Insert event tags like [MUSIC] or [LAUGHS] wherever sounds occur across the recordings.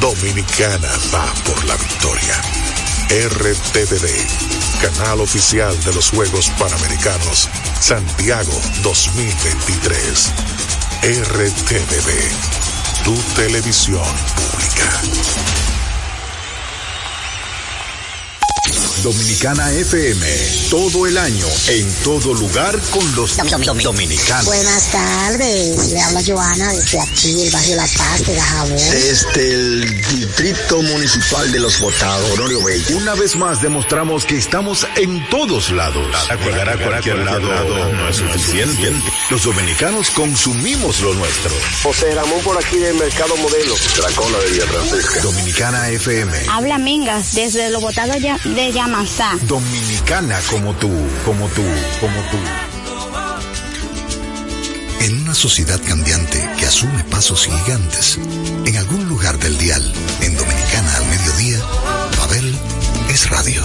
Dominicana va por la victoria. RTVD, canal oficial de los Juegos Panamericanos Santiago 2023. RTVD, tu televisión pública. Dominicana FM, todo el año, en todo lugar con los dominicanos. Buenas tardes, le habla Joana desde aquí, el barrio La Paz de Dajabón. Desde el Distrito Municipal de Los Botados, Honorio Bello. Una vez más demostramos que estamos en todos lados. Llegar a cualquier lado no es suficiente. Los dominicanos consumimos lo nuestro. José Ramón por aquí del Mercado Modelo. Dracola de Villa Francisca. Dominicana FM. Habla Mingas desde Los Botados de Llama Dominicana como tú, como tú, como tú. En una sociedad cambiante que asume pasos gigantes, en algún lugar del dial, en Dominicana al mediodía, Babel es radio.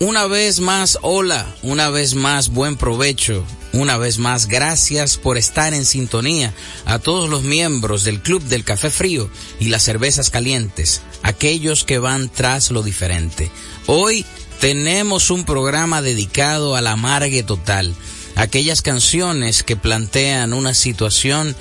Una vez más, hola, una vez más, buen provecho, una vez más, gracias por estar en sintonía a todos los miembros del Club del Café Frío y las Cervezas Calientes, aquellos que van tras lo diferente. Hoy tenemos un programa dedicado a la amargue total, aquellas canciones que plantean una situación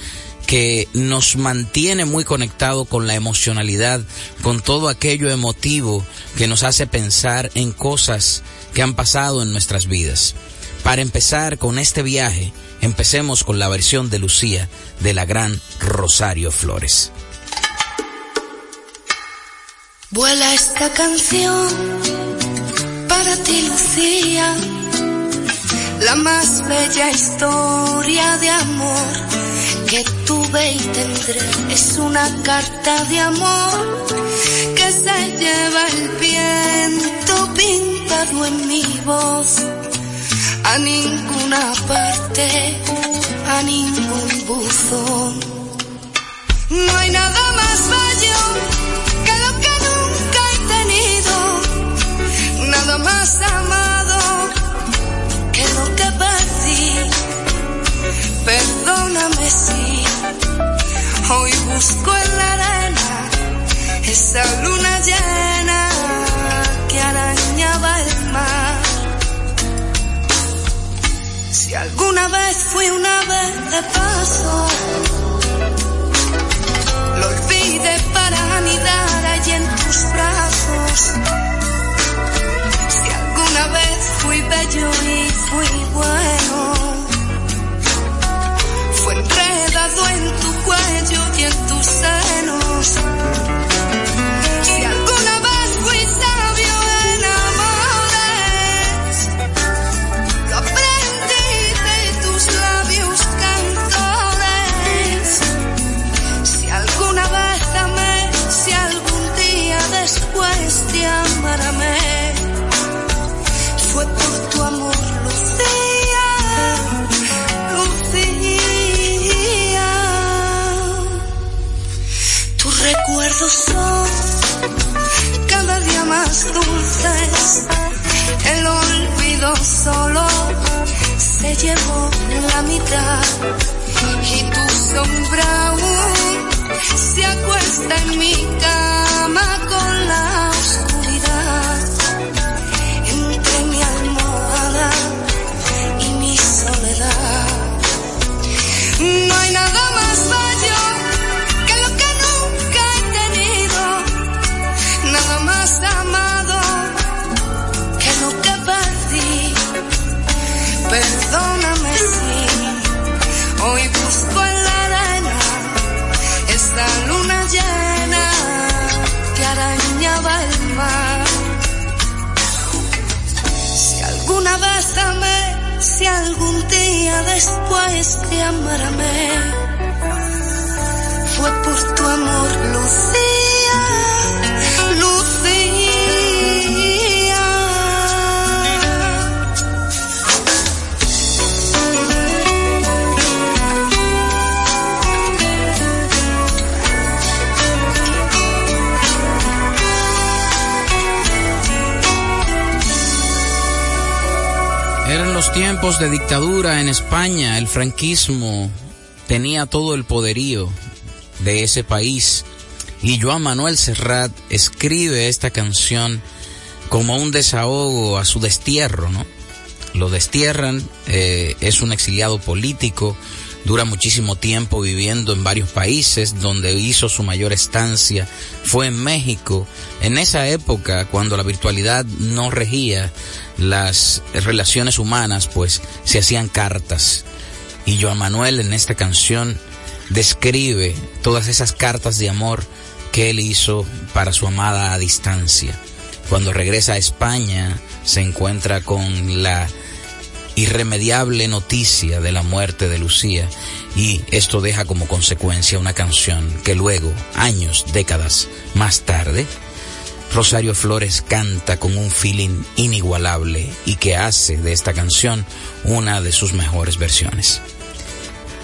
que nos mantiene muy conectado con la emocionalidad, con todo aquello emotivo que nos hace pensar en cosas que han pasado en nuestras vidas. Para empezar con este viaje, empecemos con la versión de Lucía de la gran Rosario Flores. Vuela esta canción para ti, Lucía, la más bella historia de amor que tuve y tendré es una carta de amor que se lleva el viento pintado en mi voz a ninguna parte, a ningún buzón. No hay nada más bello que lo que nunca he tenido, nada más amado que lo que perdí. Perdóname si hoy busco en la arena esa luna llena fui una vez de paso, lo olvidé para anidar allí en tus brazos. Si alguna vez fui bello y fui bueno enredado en tu cuello y en tus senos. El olvido solo se llevó la mitad. Y tu sombra aún se acuesta en mi cama con la si algún día después te amarme, fue por tu amor, Lucía. Tiempos de dictadura en España, el franquismo tenía todo el poderío de ese país y Joan Manuel Serrat escribe esta canción como un desahogo a su destierro, ¿no? Lo destierran, eh, es un exiliado político, dura muchísimo tiempo viviendo en varios países, donde hizo su mayor estancia fue en México. En esa época, cuando la virtualidad no regía las relaciones humanas, pues se hacían cartas. Y Joan Manuel en esta canción describe todas esas cartas de amor que él hizo para su amada a distancia. Cuando regresa a España, se encuentra con la irremediable noticia de la muerte de Lucía y esto deja como consecuencia una canción que luego, años, décadas más tarde, Rosario Flores canta con un feeling inigualable y que hace de esta canción una de sus mejores versiones.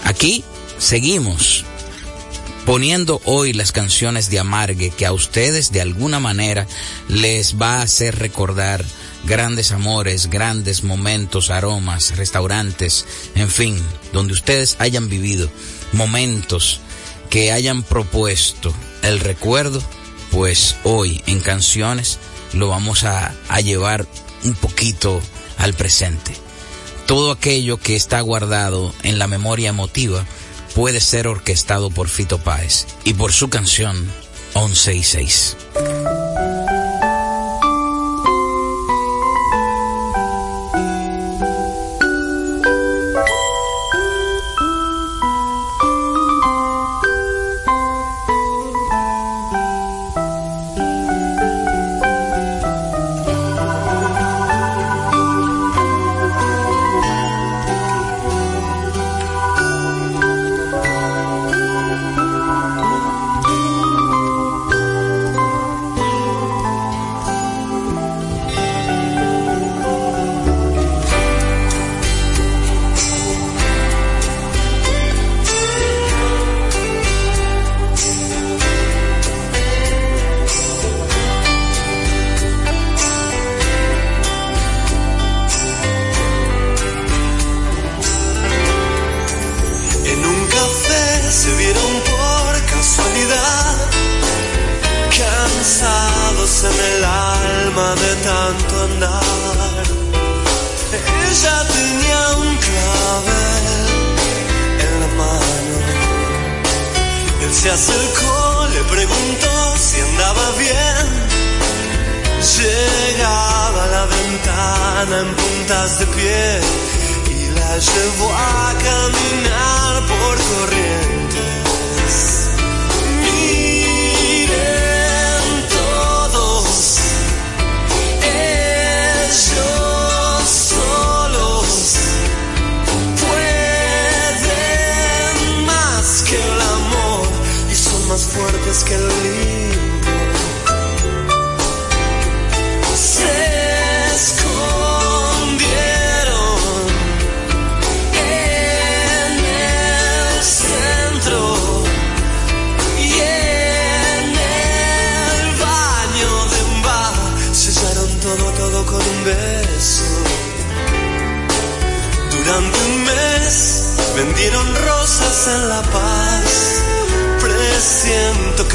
Aquí seguimos poniendo hoy las canciones de Amargue que a ustedes de alguna manera les va a hacer recordar grandes amores, grandes momentos, aromas, restaurantes, en fin, donde ustedes hayan vivido momentos que hayan propuesto el recuerdo, pues hoy en canciones lo vamos a, a llevar un poquito al presente. Todo aquello que está guardado en la memoria emotiva puede ser orquestado por Fito Páez y por su canción 11 y 6.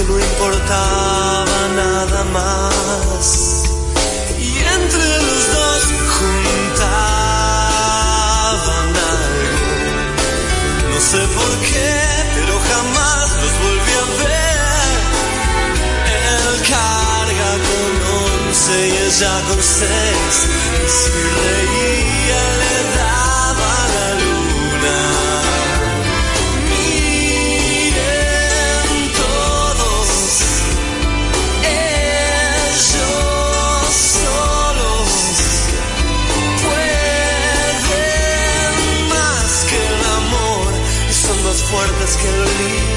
No importaba nada más. Y entre los dos juntaban algo. No sé por qué, pero jamás los volví a ver. Él carga con once y ella con seis. Y si reía fuertes que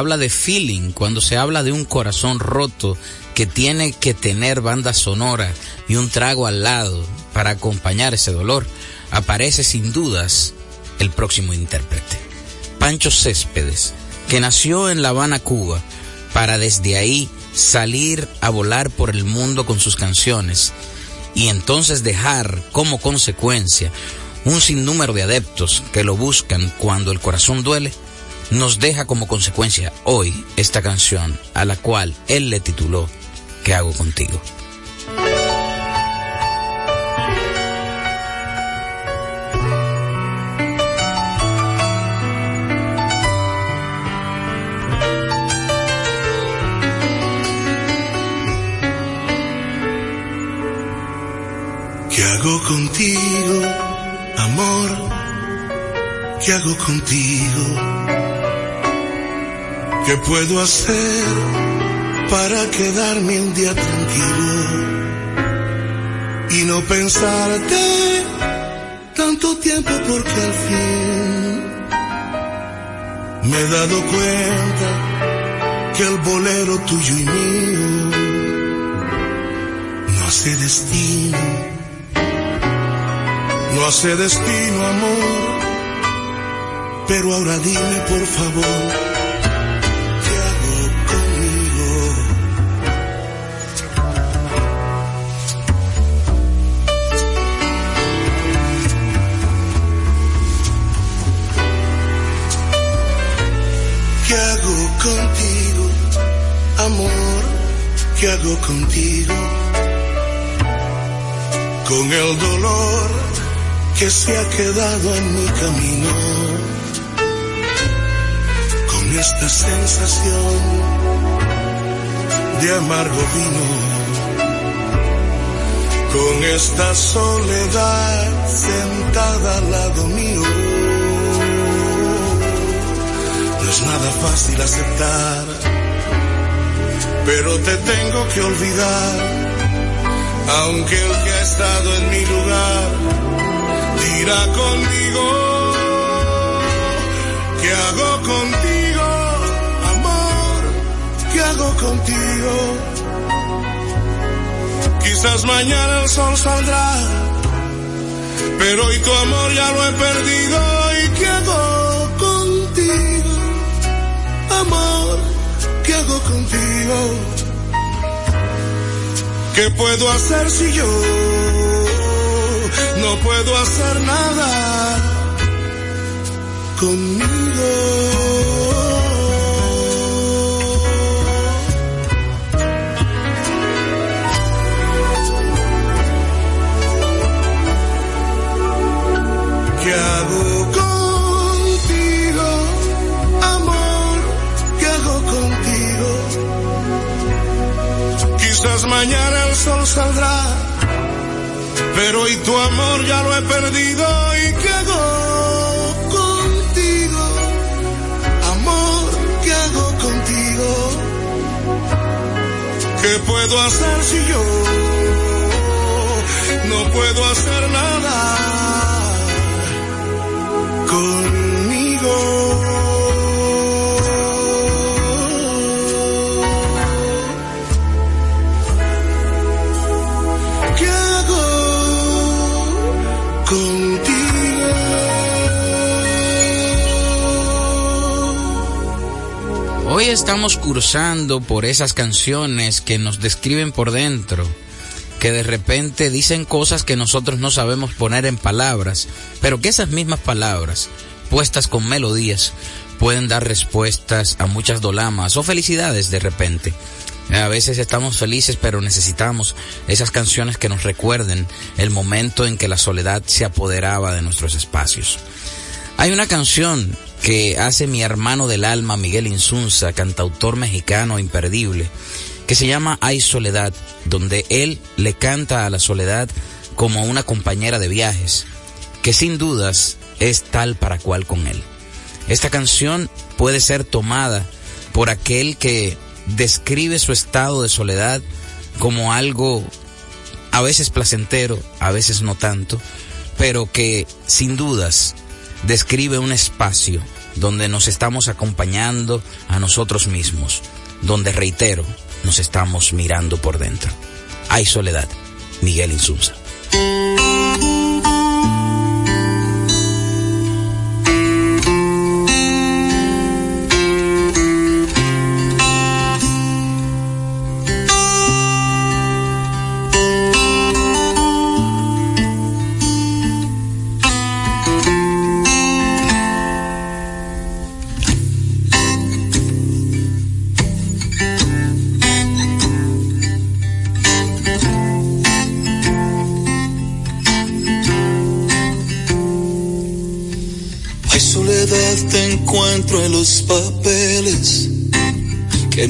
habla de feeling, cuando se habla de un corazón roto que tiene que tener banda sonora y un trago al lado para acompañar ese dolor, aparece sin dudas el próximo intérprete. Pancho Céspedes, que nació en La Habana, Cuba, para desde ahí salir a volar por el mundo con sus canciones y entonces dejar como consecuencia un sinnúmero de adeptos que lo buscan cuando el corazón duele, nos deja como consecuencia hoy esta canción a la cual él le tituló ¿Qué hago contigo? ¿Qué hago contigo, amor? ¿Qué hago contigo? ¿Qué puedo hacer para quedarme un día tranquilo y no pensarte tanto tiempo porque al fin me he dado cuenta que el bolero tuyo y mío no hace destino, no hace destino amor, pero ahora dime por favor. ¿Qué hago contigo? Con el dolor que se ha quedado en mi camino, con esta sensación de amargo vino, con esta soledad sentada al lado mío. No es nada fácil aceptar, pero te tengo que olvidar, aunque el que ha estado en mi lugar dirá conmigo, ¿qué hago contigo, amor? ¿Qué hago contigo? Quizás mañana el sol saldrá, pero hoy tu amor ya lo he perdido, ¿y qué hago contigo, amor? ¿Qué hago contigo? ¿Qué puedo hacer si yo no puedo hacer nada conmigo? Quizás mañana el sol saldrá, pero hoy tu amor ya lo he perdido. ¿Y qué hago contigo, amor? ¿Qué hago contigo? ¿Qué puedo hacer si yo no puedo hacer nada? Estamos cursando por esas canciones que nos describen por dentro, que de repente dicen cosas que nosotros no sabemos poner en palabras, pero que esas mismas palabras, puestas con melodías, pueden dar respuestas a muchas dolamas o felicidades de repente. A veces estamos felices, pero necesitamos esas canciones que nos recuerden el momento en que la soledad se apoderaba de nuestros espacios. Hay una canción que hace mi hermano del alma, Miguel Insunza, cantautor mexicano imperdible, que se llama Hay Soledad, donde él le canta a la soledad como una compañera de viajes, que sin dudas es tal para cual con él. Esta canción puede ser tomada por aquel que describe su estado de soledad como algo a veces placentero, a veces no tanto, pero que sin dudas describe un espacio donde nos estamos acompañando a nosotros mismos, donde reitero, nos estamos mirando por dentro. Hay soledad, Miguel Insunza.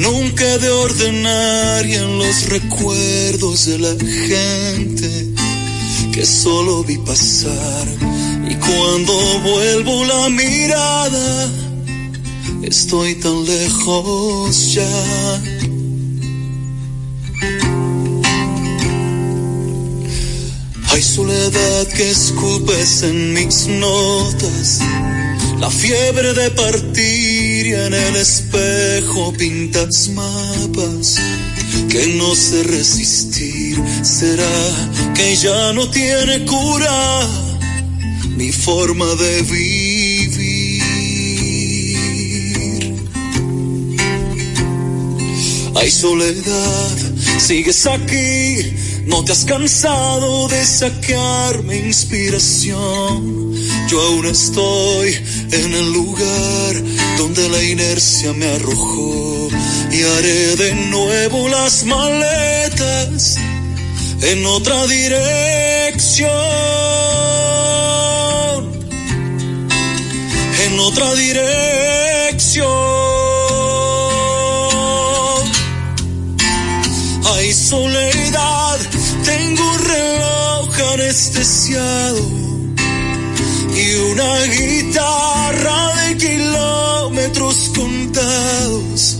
Nunca de ordenar y en los recuerdos de la gente que solo vi pasar y cuando vuelvo la mirada estoy tan lejos ya. Hay soledad que escupes en mis notas, la fiebre de partir en el espejo pintas mapas que no sé resistir. ¿Será que ya no tiene cura mi forma de vivir? Hay soledad, sigues aquí, no te has cansado de sacarme inspiración. Yo aún estoy en el lugar donde la inercia me arrojó y haré de nuevo las maletas en otra dirección. En otra dirección. Hay soledad, tengo reloj anestesiado una guitarra de kilómetros contados.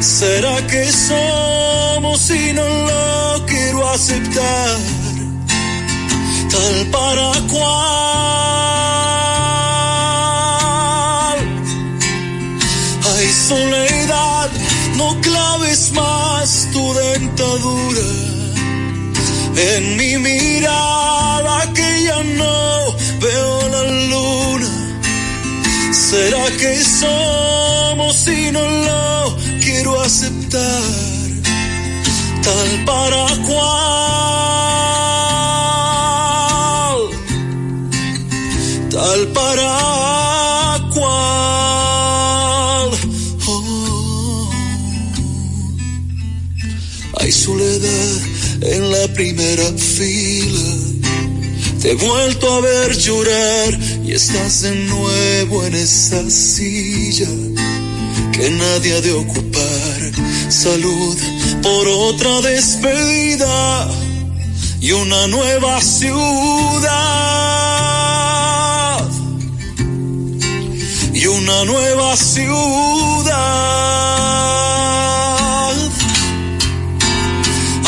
¿Será que somos y no lo quiero aceptar? Tal para cual. Hay soledad, no claves más tu dentadura en mi ¿Será que somos y no lo quiero aceptar? Tal para cual. Tal para cual. Oh. Hay soledad en la primera fila te he vuelto a ver llorar estás de nuevo en esa silla que nadie ha de ocupar. Salud por otra despedida y una nueva ciudad. Y una nueva ciudad.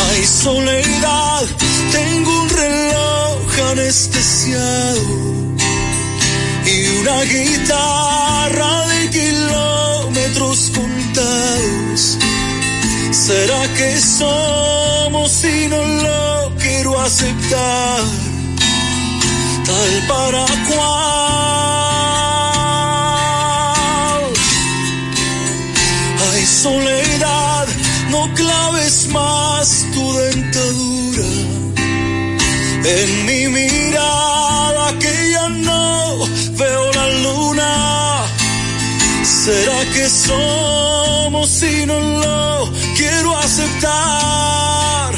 Hay soledad, tengo un reloj anestesiado una guitarra de kilómetros contados. ¿Será que somos y no lo quiero aceptar? Tal para cual. Hay soledad, no claves más tu dentadura en mi mirada ¿Será que somos y no lo quiero aceptar?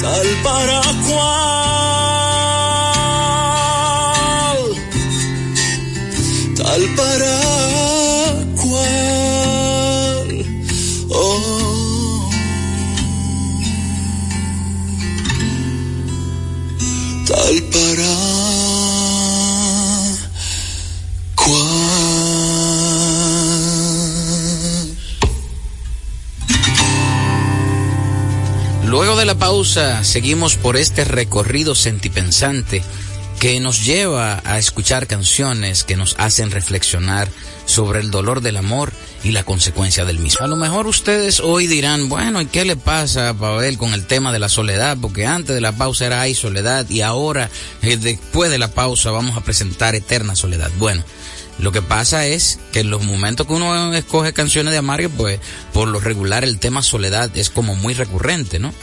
Tal para cual. Tal para pausa, seguimos por este recorrido sentipensante que nos lleva a escuchar canciones que nos hacen reflexionar sobre el dolor del amor y la consecuencia del mismo. A lo mejor ustedes hoy dirán, bueno, ¿y qué le pasa a Pavel con el tema de la soledad? Porque antes de la pausa era hay soledad y ahora, eh, después de la pausa, vamos a presentar eterna soledad. Bueno, lo que pasa es que en los momentos que uno escoge canciones de Amario, pues por lo regular el tema soledad es como muy recurrente, ¿no?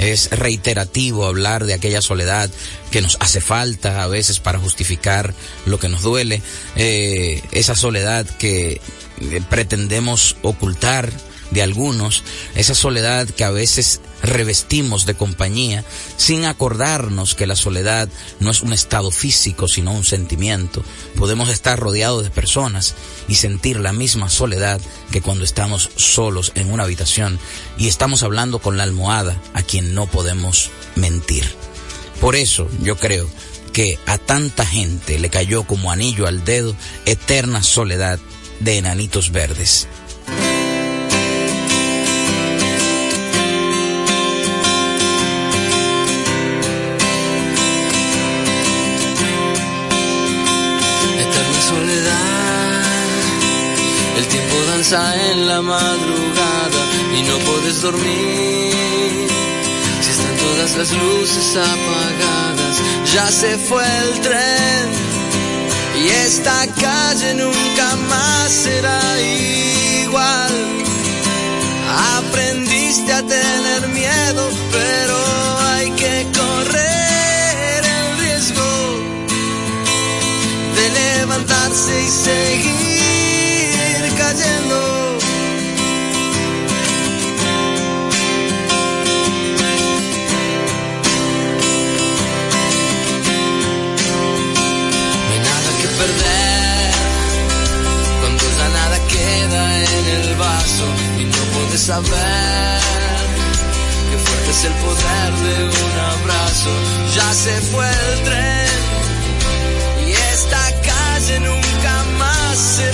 Es reiterativo hablar de aquella soledad que nos hace falta a veces para justificar lo que nos duele, eh, esa soledad que eh, pretendemos ocultar de algunos, esa soledad que a veces revestimos de compañía sin acordarnos que la soledad no es un estado físico sino un sentimiento. Podemos estar rodeados de personas y sentir la misma soledad que cuando estamos solos en una habitación y estamos hablando con la almohada a quien no podemos mentir. Por eso yo creo que a tanta gente le cayó como anillo al dedo eterna soledad de enanitos verdes. En la madrugada y no puedes dormir. Si están todas las luces apagadas, ya se fue el tren y esta calle nunca más será igual. Saber que fuerte es el poder de un abrazo. Ya se fue el tren y esta calle nunca más será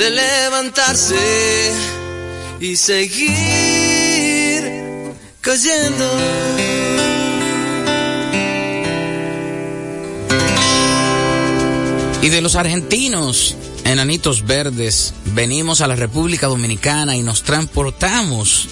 de levantarse y seguir cayendo. Y de los argentinos, enanitos verdes, venimos a la República Dominicana y nos transportamos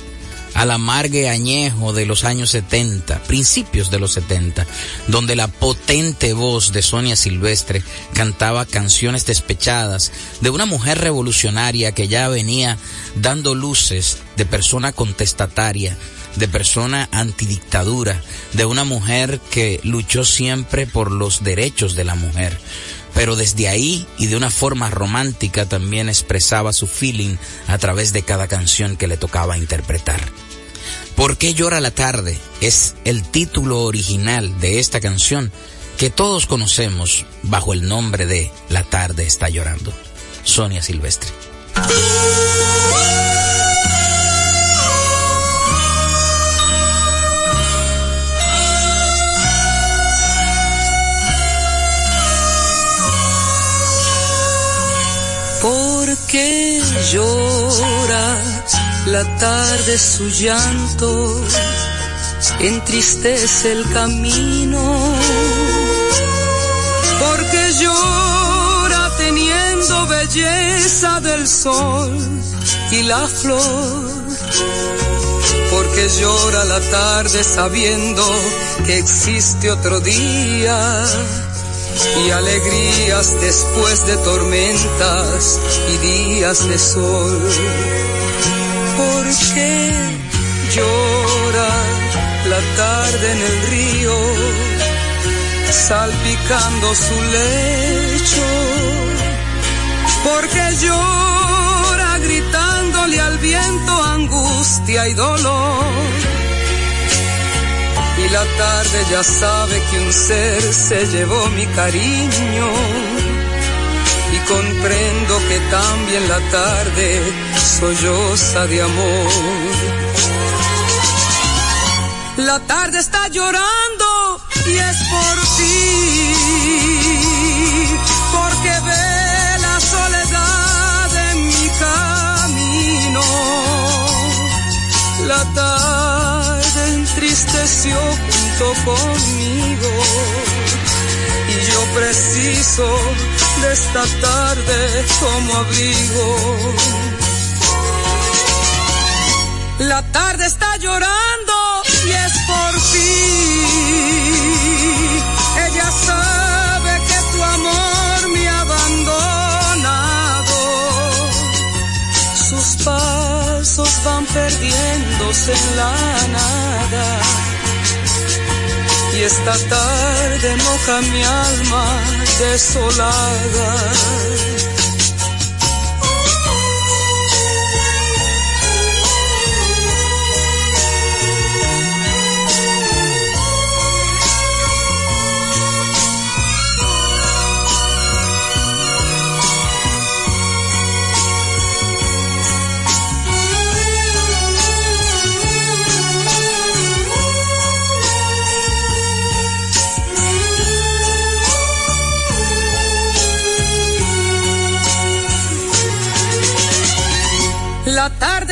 al amargue añejo de los años 70, principios de los 70, donde la potente voz de Sonia Silvestre cantaba canciones despechadas de una mujer revolucionaria que ya venía dando luces de persona contestataria, de persona antidictadura, de una mujer que luchó siempre por los derechos de la mujer pero desde ahí y de una forma romántica también expresaba su feeling a través de cada canción que le tocaba interpretar. ¿Por qué llora la tarde? Es el título original de esta canción que todos conocemos bajo el nombre de La tarde está llorando. Sonia Silvestre. ¿Por qué llora la tarde su llanto entristece el camino, porque llora teniendo belleza del sol y la flor, porque llora la tarde sabiendo que existe otro día y alegrías después de tormentas y días de sol. Porque llora la tarde en el río, salpicando su lecho. Porque llora gritándole al viento angustia y dolor y la tarde ya sabe que un ser se llevó mi cariño y comprendo que también la tarde solloza de amor. La tarde está llorando y es por ti, porque ve la soledad en mi camino. La tarde entristeció junto conmigo y yo preciso de esta tarde como abrigo. La tarde está llorando y es por ti. Ella sabe que tu amor me ha abandonado. Sus pasos van perdiéndose en la nada. Y esta tarde moja mi alma desolada.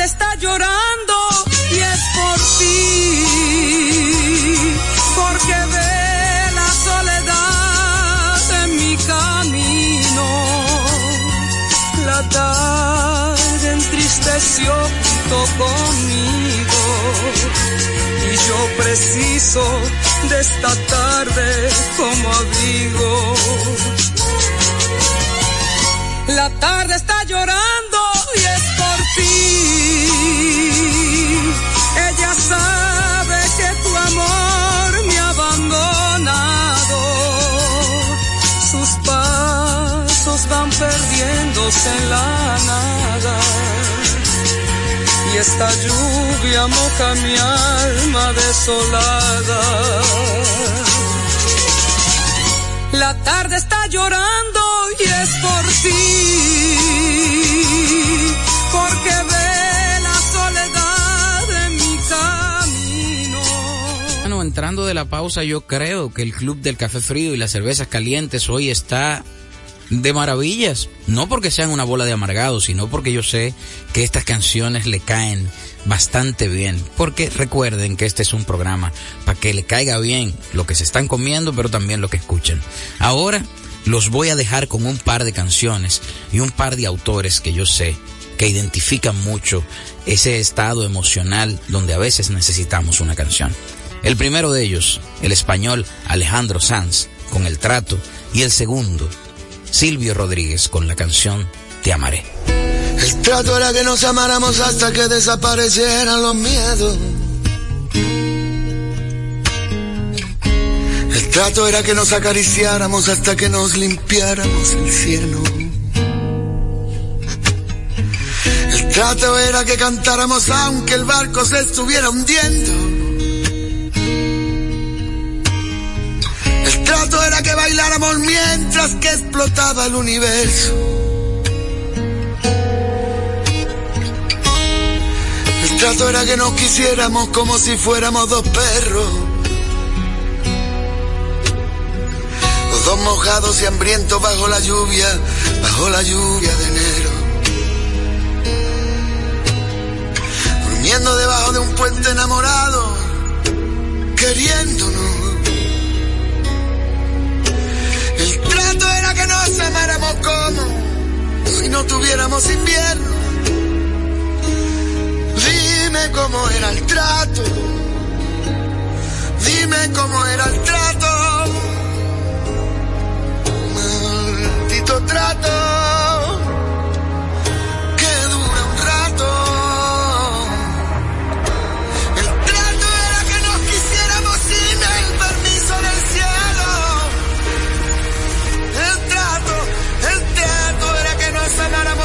Está llorando y es por ti, porque ve la soledad en mi camino. La tarde entristeció conmigo y yo preciso de esta tarde como abrigo. La tarde está llorando y es Ella sabe que tu amor me ha abandonado. Sus pasos van perdiéndose en la nada. Y esta lluvia moja mi alma desolada. La tarde está llorando y es por ti, entrando de la pausa, yo creo que el Club del Café Frío y las cervezas calientes hoy está de maravillas. No porque sean una bola de amargados, sino porque yo sé que estas canciones le caen bastante bien. Porque recuerden que este es un programa para que le caiga bien lo que se están comiendo, pero también lo que escuchan. Ahora los voy a dejar con un par de canciones y un par de autores que yo sé que identifican mucho ese estado emocional donde a veces necesitamos una canción. El primero de ellos, el español Alejandro Sanz, con El Trato, y el segundo, Silvio Rodríguez, con la canción Te Amaré. El trato era que nos amáramos hasta que desaparecieran los miedos. El trato era que nos acariciáramos hasta que nos limpiáramos el cielo. El trato era que cantáramos aunque el barco se estuviera hundiendo. Trato era que bailáramos mientras que explotaba el universo. El trato era que nos quisiéramos como si fuéramos dos perros. Los dos mojados y hambrientos bajo la lluvia, bajo la lluvia de enero. Durmiendo debajo de un puente enamorado, queriéndonos. Nos amáramos como si no tuviéramos invierno. Dime cómo era el trato. Dime cómo era el trato. Maldito trato.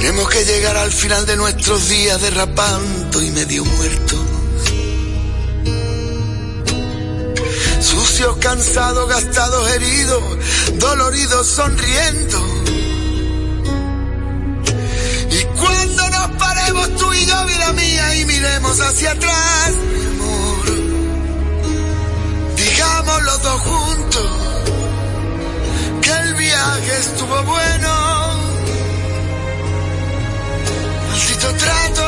Tenemos que llegar al final de nuestros días derrapando y medio muertos. Sucios, cansados, gastados, heridos, doloridos, sonriendo tú y yo, vida mía, y miremos hacia atrás, mi amor. Digamos los dos juntos que el viaje estuvo bueno. Maldito trato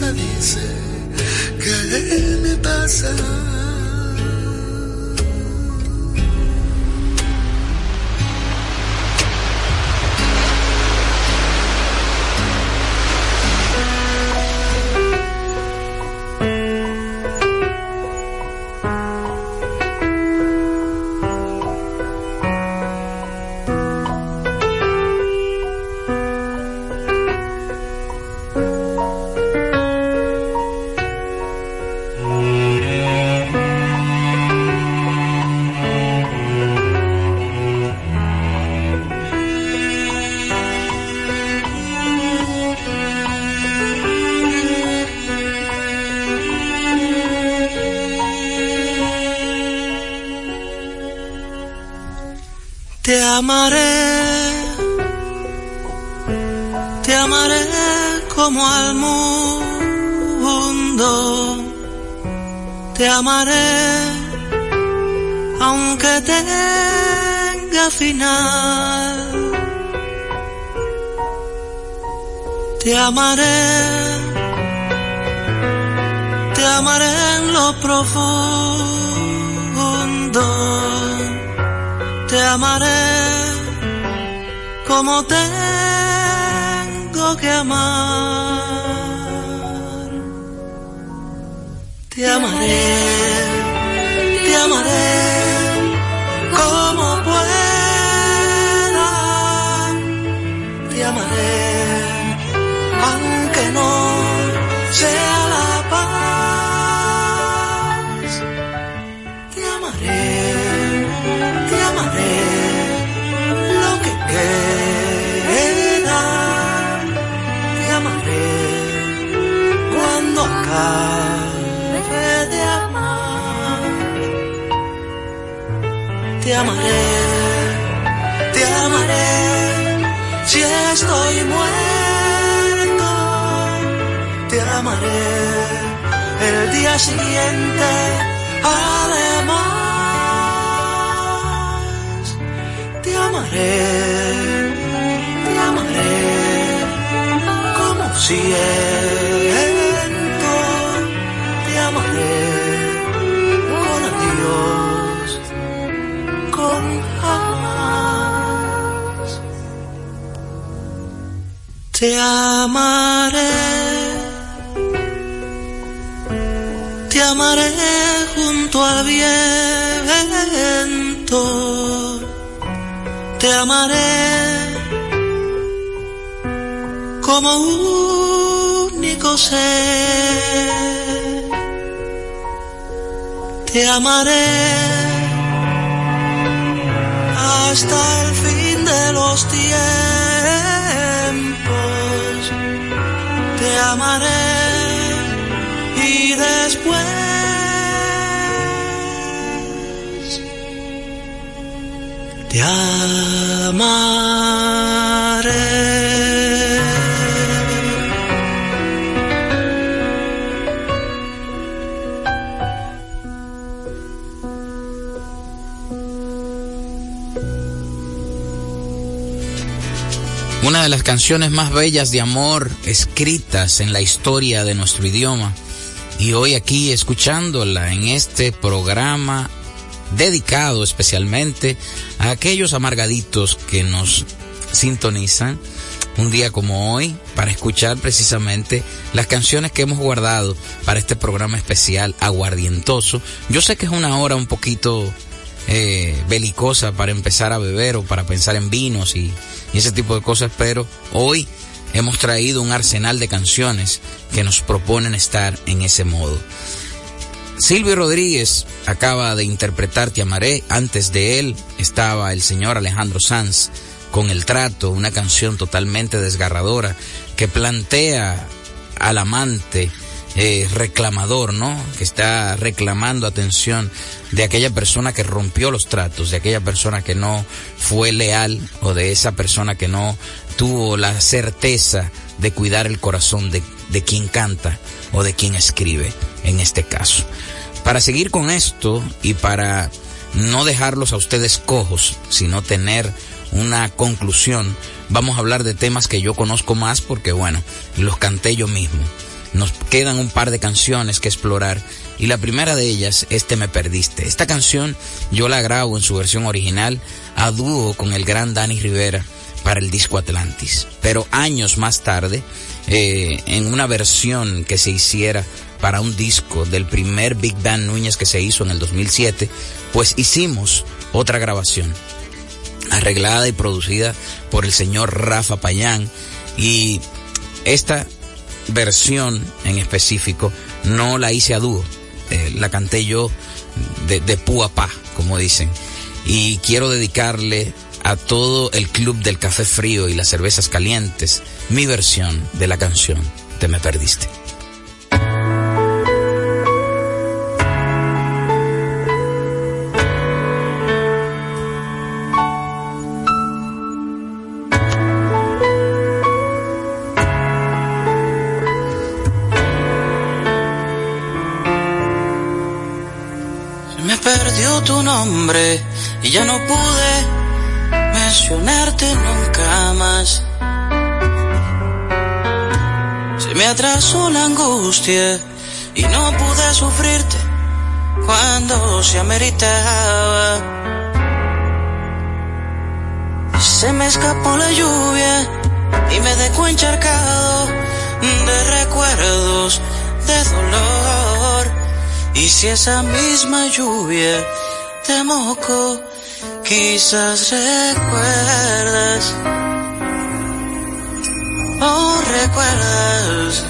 Dice, ¿qué me pasa? Amaré, aunque tenga final. Te amaré, te amaré en lo profundo. Te amaré como tengo que amar. Te amaré. te amaré, dejaré de amar. Te amaré, te amaré, si estoy muerto, te amaré el día siguiente. Además, te amaré. siempre te amaré. Te amaré junto al viento, te amaré como único ser, te amaré hasta el fin de los tiempos, te amaré y después te amaré. De las canciones más bellas de amor escritas en la historia de nuestro idioma. Y hoy aquí escuchándola en este programa dedicado especialmente a aquellos amargaditos que nos sintonizan un día como hoy para escuchar precisamente las canciones que hemos guardado para este programa especial aguardientoso. Yo sé que es una hora un poquito eh, belicosa para empezar a beber o para pensar en vinos y, y ese tipo de cosas, pero hoy hemos traído un arsenal de canciones que nos proponen estar en ese modo. Silvio Rodríguez acaba de interpretar Te Amaré. Antes de él estaba el señor Alejandro Sanz con El Trato, una canción totalmente desgarradora que plantea al amante eh, reclamador, ¿no? Que está reclamando atención de aquella persona que rompió los tratos, de aquella persona que no fue leal o de esa persona que no tuvo la certeza de cuidar el corazón de, de quien canta o de quien escribe en este caso. Para seguir con esto y para no dejarlos a ustedes cojos, sino tener una conclusión, vamos a hablar de temas que yo conozco más porque bueno, los canté yo mismo. Nos quedan un par de canciones que explorar y la primera de ellas es Te me perdiste. Esta canción yo la grabo en su versión original a dúo con el gran Dani Rivera para el disco Atlantis. Pero años más tarde, eh, en una versión que se hiciera para un disco del primer Big Band Núñez que se hizo en el 2007, pues hicimos otra grabación arreglada y producida por el señor Rafa Payán y esta versión en específico no la hice a dúo, eh, la canté yo de, de a pa, como dicen. Y quiero dedicarle a todo el club del café frío y las cervezas calientes mi versión de la canción Te me perdiste. Tu nombre y ya no pude mencionarte nunca más. Se me atrasó la angustia y no pude sufrirte cuando se ameritaba. Se me escapó la lluvia y me dejó encharcado de recuerdos de dolor. Y si esa misma lluvia te mojó, quizás recuerdas. Oh, recuerdas.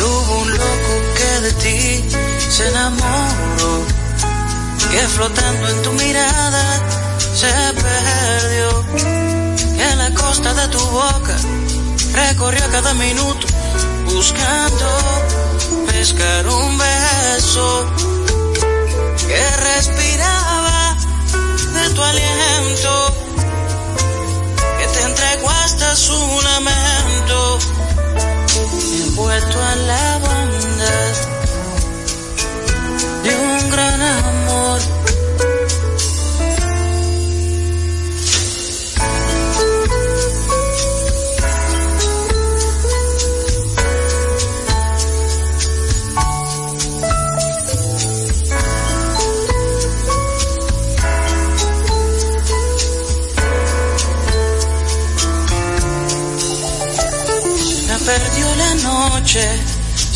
Hubo un loco que de ti se enamoró, que flotando en tu mirada se perdió. En la costa de tu boca recorrió cada minuto buscando pescar un beso que respiraba de tu aliento, que te entregó hasta su lamento, envuelto en la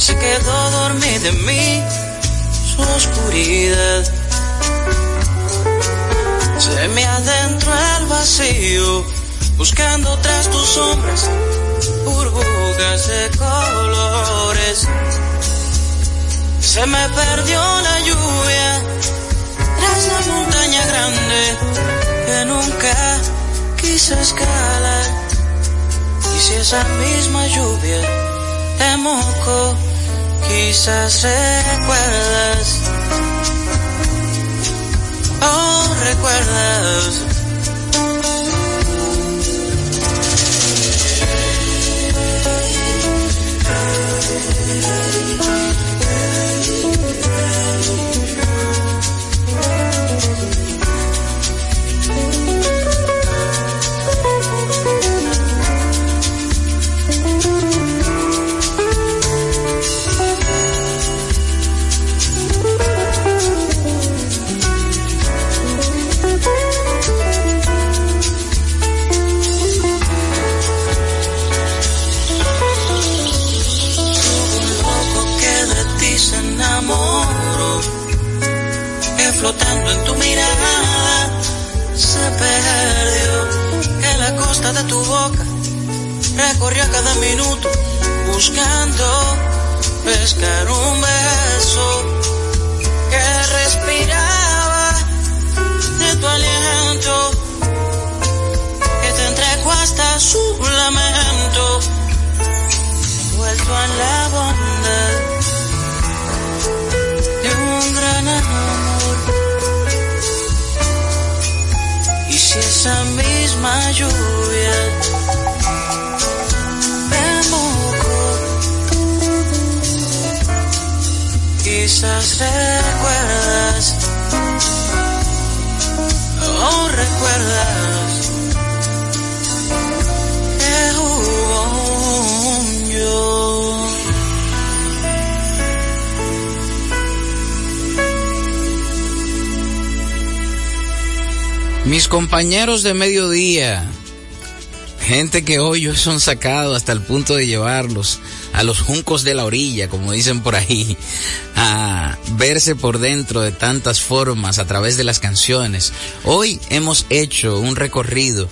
se quedó dormida en mí su oscuridad. Se me adentró el vacío, buscando tras tus sombras burbujas de colores. Se me perdió la lluvia tras la montaña grande que nunca quise escalar. Y si esa misma lluvia te mojó, quizás recuerdas. Oh, recuerdas. Que flotando en tu mirada se perdió, que la costa de tu boca recorrió cada minuto buscando pescar un beso que respiraba de tu aliento, que te entregó hasta su lamento envuelto en la gran. Y si esa misma lluvia te mojó, quizás recuerdas, oh recuerdas Mis compañeros de mediodía, gente que hoy son sacados hasta el punto de llevarlos a los juncos de la orilla, como dicen por ahí, a verse por dentro de tantas formas a través de las canciones. Hoy hemos hecho un recorrido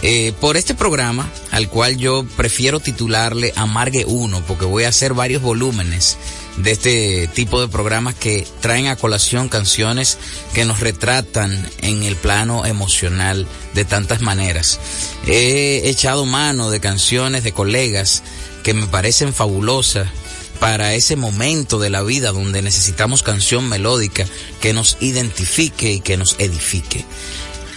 eh, por este programa, al cual yo prefiero titularle Amargue 1, porque voy a hacer varios volúmenes de este tipo de programas que traen a colación canciones que nos retratan en el plano emocional de tantas maneras. He echado mano de canciones de colegas que me parecen fabulosas para ese momento de la vida donde necesitamos canción melódica que nos identifique y que nos edifique.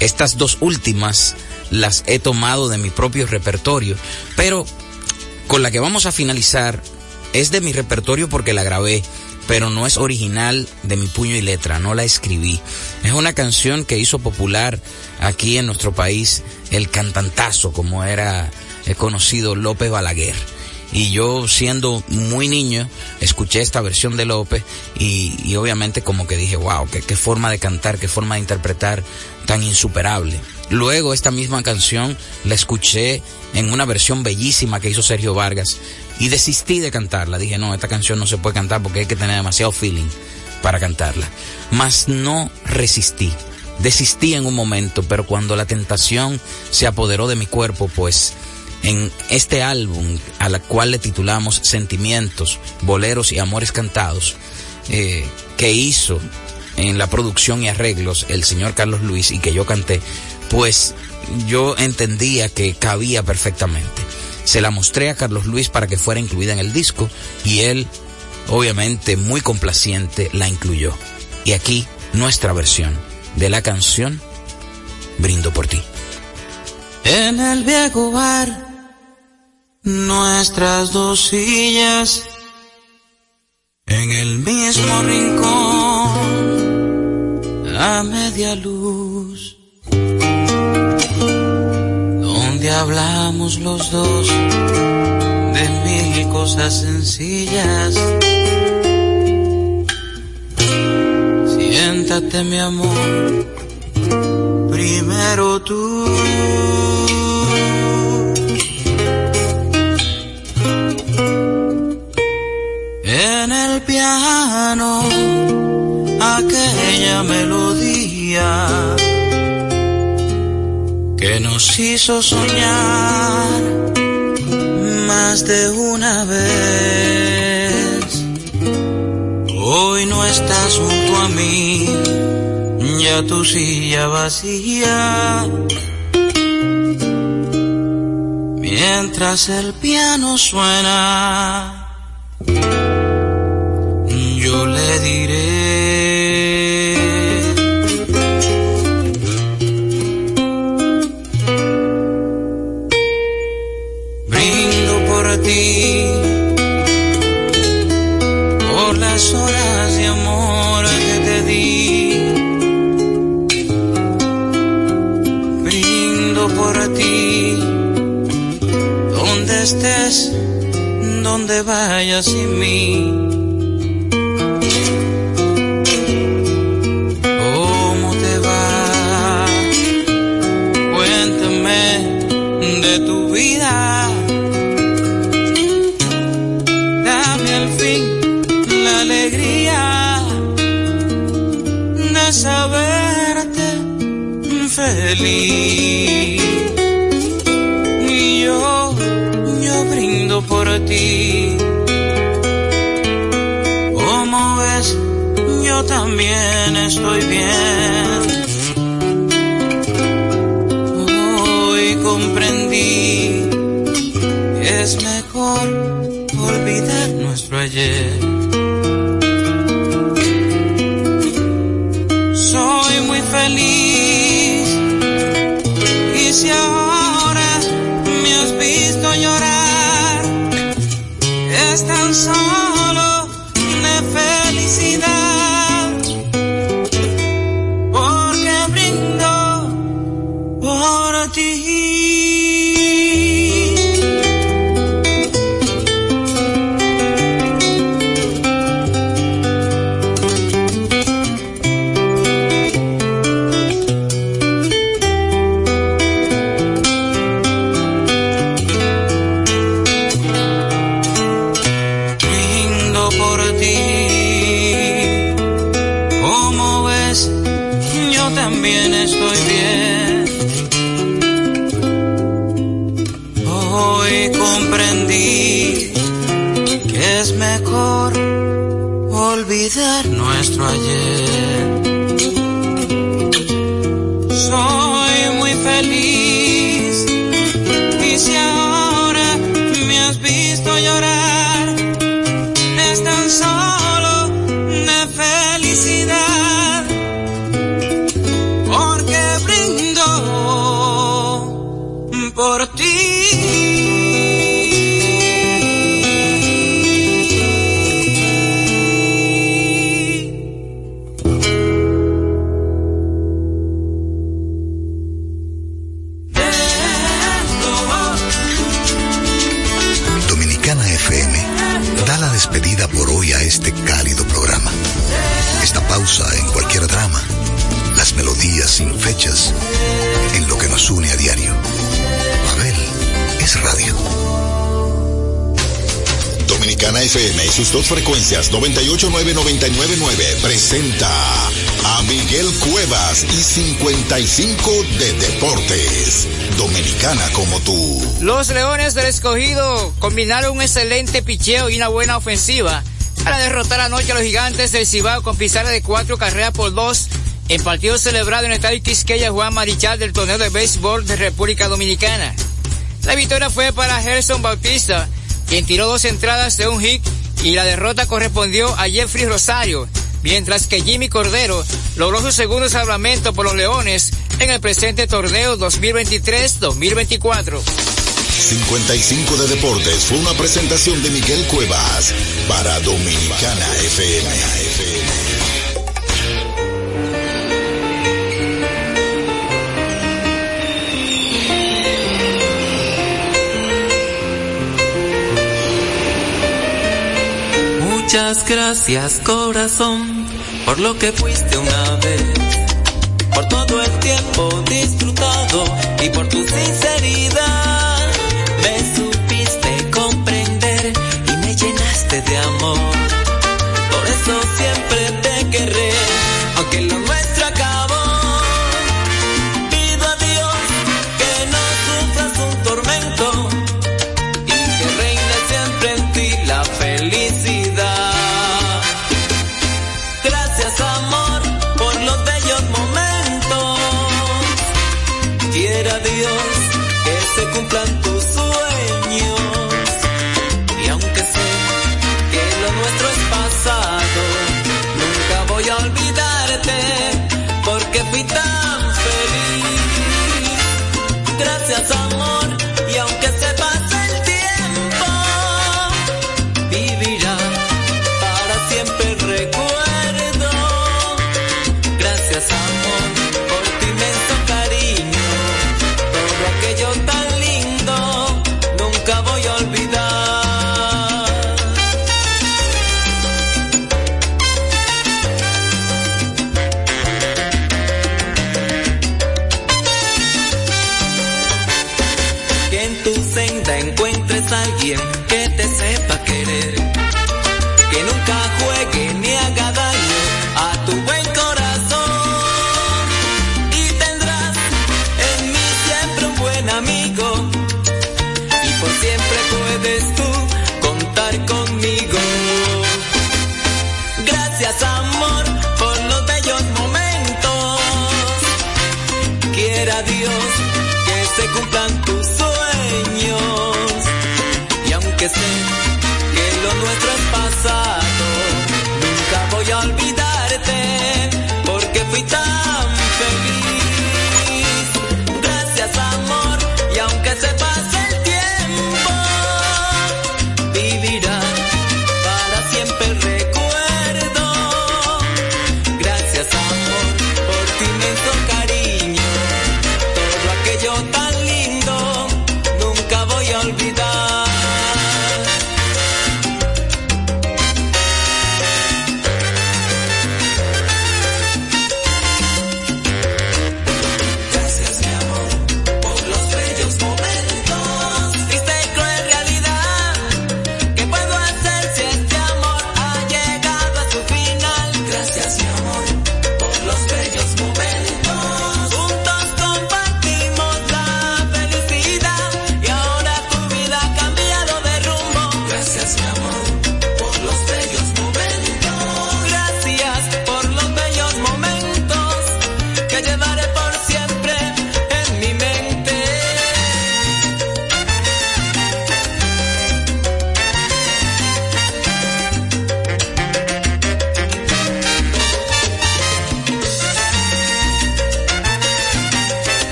Estas dos últimas las he tomado de mi propio repertorio, pero con la que vamos a finalizar es de mi repertorio porque la grabé, pero no es original de mi puño y letra, no la escribí. Es una canción que hizo popular aquí en nuestro país el cantantazo, como era conocido López Balaguer. Y yo siendo muy niño, escuché esta versión de López y, y obviamente como que dije, wow, qué forma de cantar, qué forma de interpretar tan insuperable. Luego esta misma canción la escuché en una versión bellísima que hizo Sergio Vargas y desistí de cantarla. Dije, no, esta canción no se puede cantar porque hay que tener demasiado feeling para cantarla. Mas no resistí. Desistí en un momento, pero cuando la tentación se apoderó de mi cuerpo, pues en este álbum a la cual le titulamos Sentimientos, Boleros y Amores Cantados, eh, que hizo en la producción y arreglos el señor Carlos Luis y que yo canté, pues yo entendía que cabía perfectamente. Se la mostré a Carlos Luis para que fuera incluida en el disco y él, obviamente muy complaciente, la incluyó. Y aquí nuestra versión de la canción Brindo por ti. En el viejo bar, nuestras dos sillas, en el mismo rincón, a media luz, los dos de mil cosas sencillas. Siéntate mi amor, primero tú. piano aquella melodía que nos hizo soñar más de una vez. Hoy no estás junto a mí, ya tu silla vacía. Mientras el piano suena yo le diré. Donde vayas sin mí. También estoy bien. 55 de Deportes. Dominicana como tú. Los Leones del Escogido combinaron un excelente picheo y una buena ofensiva para derrotar anoche a los gigantes del Cibao con pizarra de cuatro carreras por dos en partido celebrado en el estadio Quisqueya Juan Marichal del torneo de béisbol de República Dominicana. La victoria fue para Gerson Bautista, quien tiró dos entradas de un hit y la derrota correspondió a Jeffrey Rosario, mientras que Jimmy Cordero logró su segundo salvamento por los Leones en el presente torneo 2023-2024. 55 de Deportes fue una presentación de Miguel Cuevas para Dominicana FM. Muchas gracias corazón por lo que fuiste una vez, por todo el tiempo disfrutado y por tu sinceridad me supiste comprender y me llenaste de amor. Por eso siempre te querré, aunque lo cumplan tus sueños. Y aunque sé que lo nuestro es pasado, nunca voy a olvidarte porque fui tan feliz. Gracias a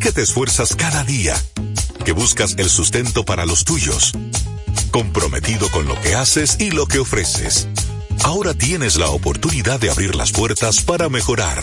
que te esfuerzas cada día, que buscas el sustento para los tuyos, comprometido con lo que haces y lo que ofreces. Ahora tienes la oportunidad de abrir las puertas para mejorar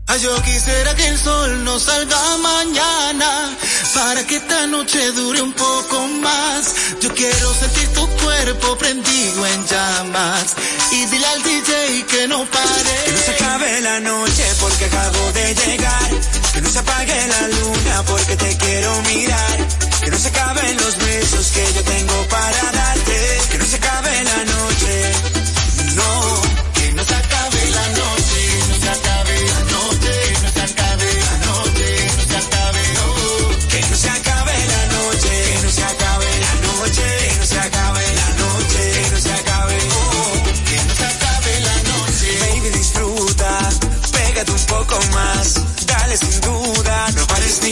Ay, yo quisiera que el sol no salga mañana para que esta noche dure un poco más. Yo quiero sentir tu cuerpo prendido en llamas y dile al DJ que no pare. Que no se acabe la noche porque acabo de llegar. Que no se apague la luna porque te quiero mirar. Que no se acaben los besos que yo tengo para darte. Que no se acabe la noche. No.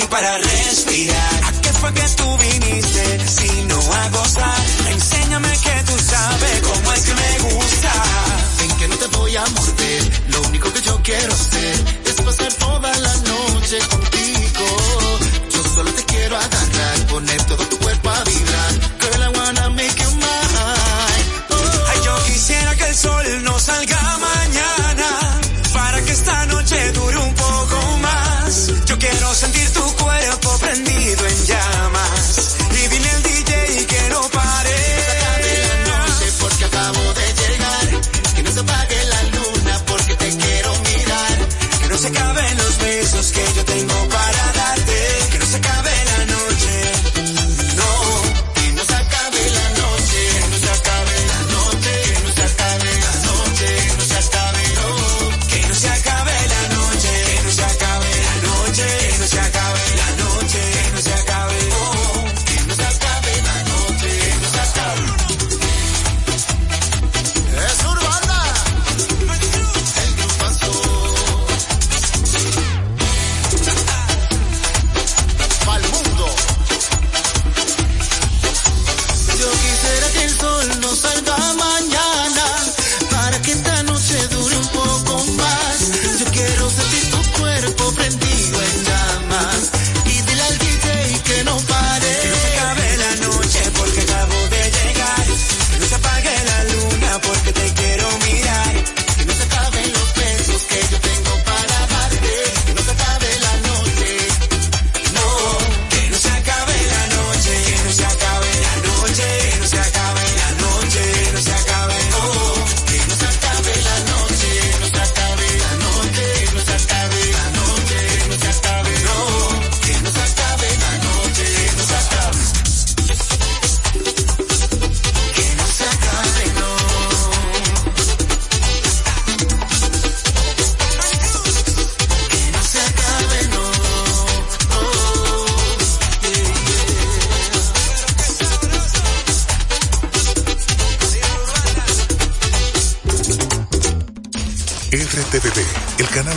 Para respirar. ¿A qué fue que tú viniste si no a gozar? Enséñame que tú sabes cómo es que me gusta. Ven que no te voy a morder, lo único que yo quiero hacer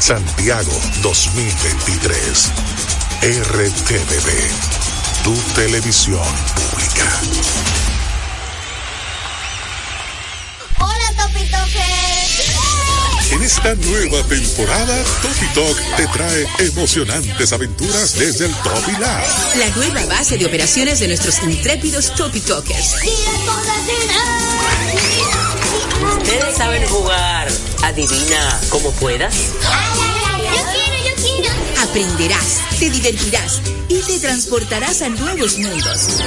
Santiago 2023. RTVD, tu televisión pública. Hola, Topitoque. En esta nueva temporada, Topi Talk te trae emocionantes aventuras desde el Topi Lab. La nueva base de operaciones de nuestros intrépidos Topi Talkers. Ustedes saben jugar. Adivina cómo puedas. Yo quiero, yo quiero. Aprenderás, te divertirás y te transportarás a nuevos mundos.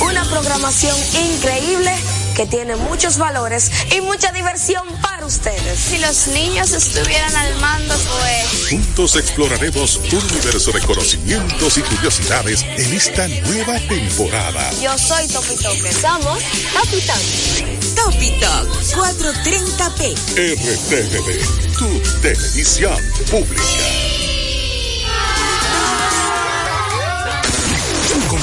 Una programación increíble que tiene muchos valores y mucha diversión para ustedes. Si los niños estuvieran al mando, pues... Juntos exploraremos un universo de conocimientos y curiosidades en esta nueva temporada. Yo soy Topi Toque. Somos Topi Toque. Topi Talk 430p. RTVD, tu televisión pública.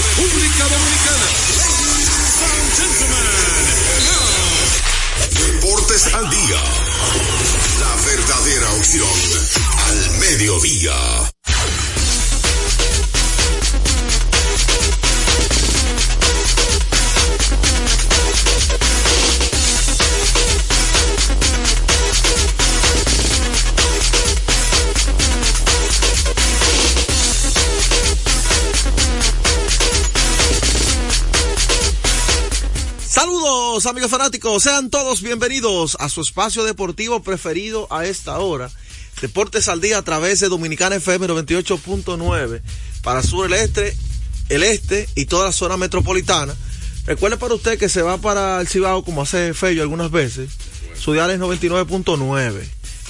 República Dominicana. Deportes al día. La verdadera opción al mediodía. Amigos fanáticos, sean todos bienvenidos a su espacio deportivo preferido a esta hora. Deportes al día a través de Dominicana FM 98.9 para sur el este, el este y toda la zona metropolitana. Recuerde para usted que se va para el Cibao como hace Fello algunas veces. Su dial es 99.9,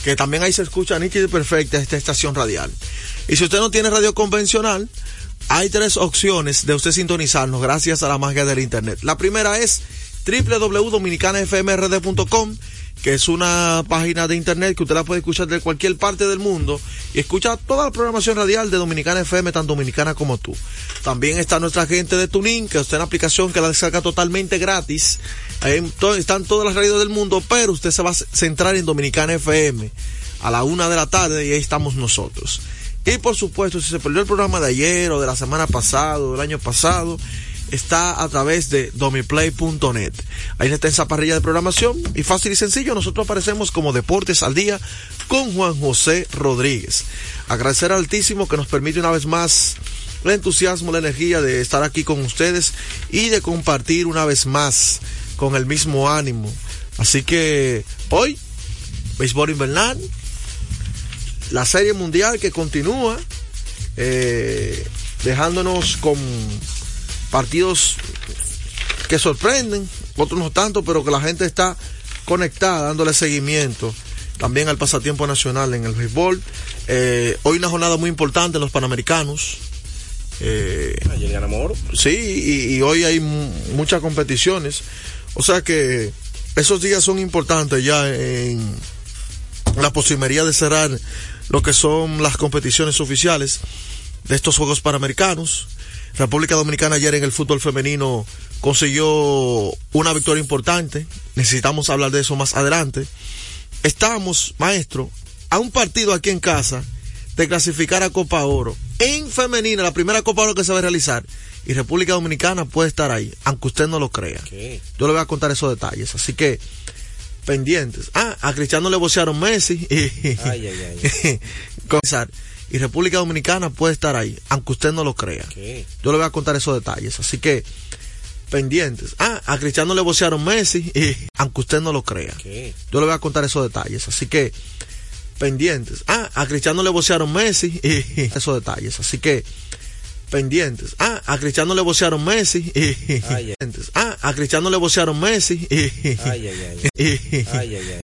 que también ahí se escucha nítida y perfecta esta estación radial. Y si usted no tiene radio convencional, hay tres opciones de usted sintonizarnos gracias a la magia del internet. La primera es www.dominicanafmrd.com, que es una página de internet que usted la puede escuchar de cualquier parte del mundo y escucha toda la programación radial de Dominicana FM, tan dominicana como tú. También está nuestra gente de Tuning, que está en la aplicación que la descarga totalmente gratis. Ahí están todas las radios del mundo, pero usted se va a centrar en Dominicana FM a la una de la tarde y ahí estamos nosotros. Y por supuesto, si se perdió el programa de ayer o de la semana pasada o del año pasado, está a través de domiplay.net. Ahí está esa parrilla de programación y fácil y sencillo, nosotros aparecemos como Deportes al Día con Juan José Rodríguez. Agradecer al Altísimo que nos permite una vez más el entusiasmo, la energía de estar aquí con ustedes y de compartir una vez más con el mismo ánimo. Así que hoy, béisbol invernal, la serie mundial que continúa, eh, dejándonos con partidos que sorprenden, otros no tanto, pero que la gente está conectada, dándole seguimiento también al pasatiempo nacional en el béisbol. Eh, hoy una jornada muy importante en los Panamericanos. Eh, Ayer ganamos. Sí, y, y hoy hay muchas competiciones. O sea que esos días son importantes ya en la posibilidad de cerrar lo que son las competiciones oficiales de estos Juegos Panamericanos. República Dominicana ayer en el fútbol femenino consiguió una victoria importante. Necesitamos hablar de eso más adelante. Estamos, maestro, a un partido aquí en casa de clasificar a Copa Oro. En femenina, la primera Copa Oro que se va a realizar. Y República Dominicana puede estar ahí, aunque usted no lo crea. Yo le voy a contar esos detalles. Así que, pendientes. Ah, a Cristiano le vocearon Messi. Y, Ay, ay, ay. [LAUGHS] Y República Dominicana puede estar ahí, aunque usted no lo crea. Yo le voy a contar esos detalles. Así que, pendientes. Ah, a Cristiano le vocearon Messi. [LAUGHS] Y, aunque usted no lo crea. Yo le voy a contar esos detalles. Así que, pendientes. Ah, a Cristiano le vocearon Messi. [LAUGHS] Y, esos detalles. Así que, pendientes. Ah, a Cristiano le vocearon Messi. [LAUGHS] Y, Ay, ah, a Cristiano le vocearon Messi. Y, Ay, ay, ay. Ay, ay, ay.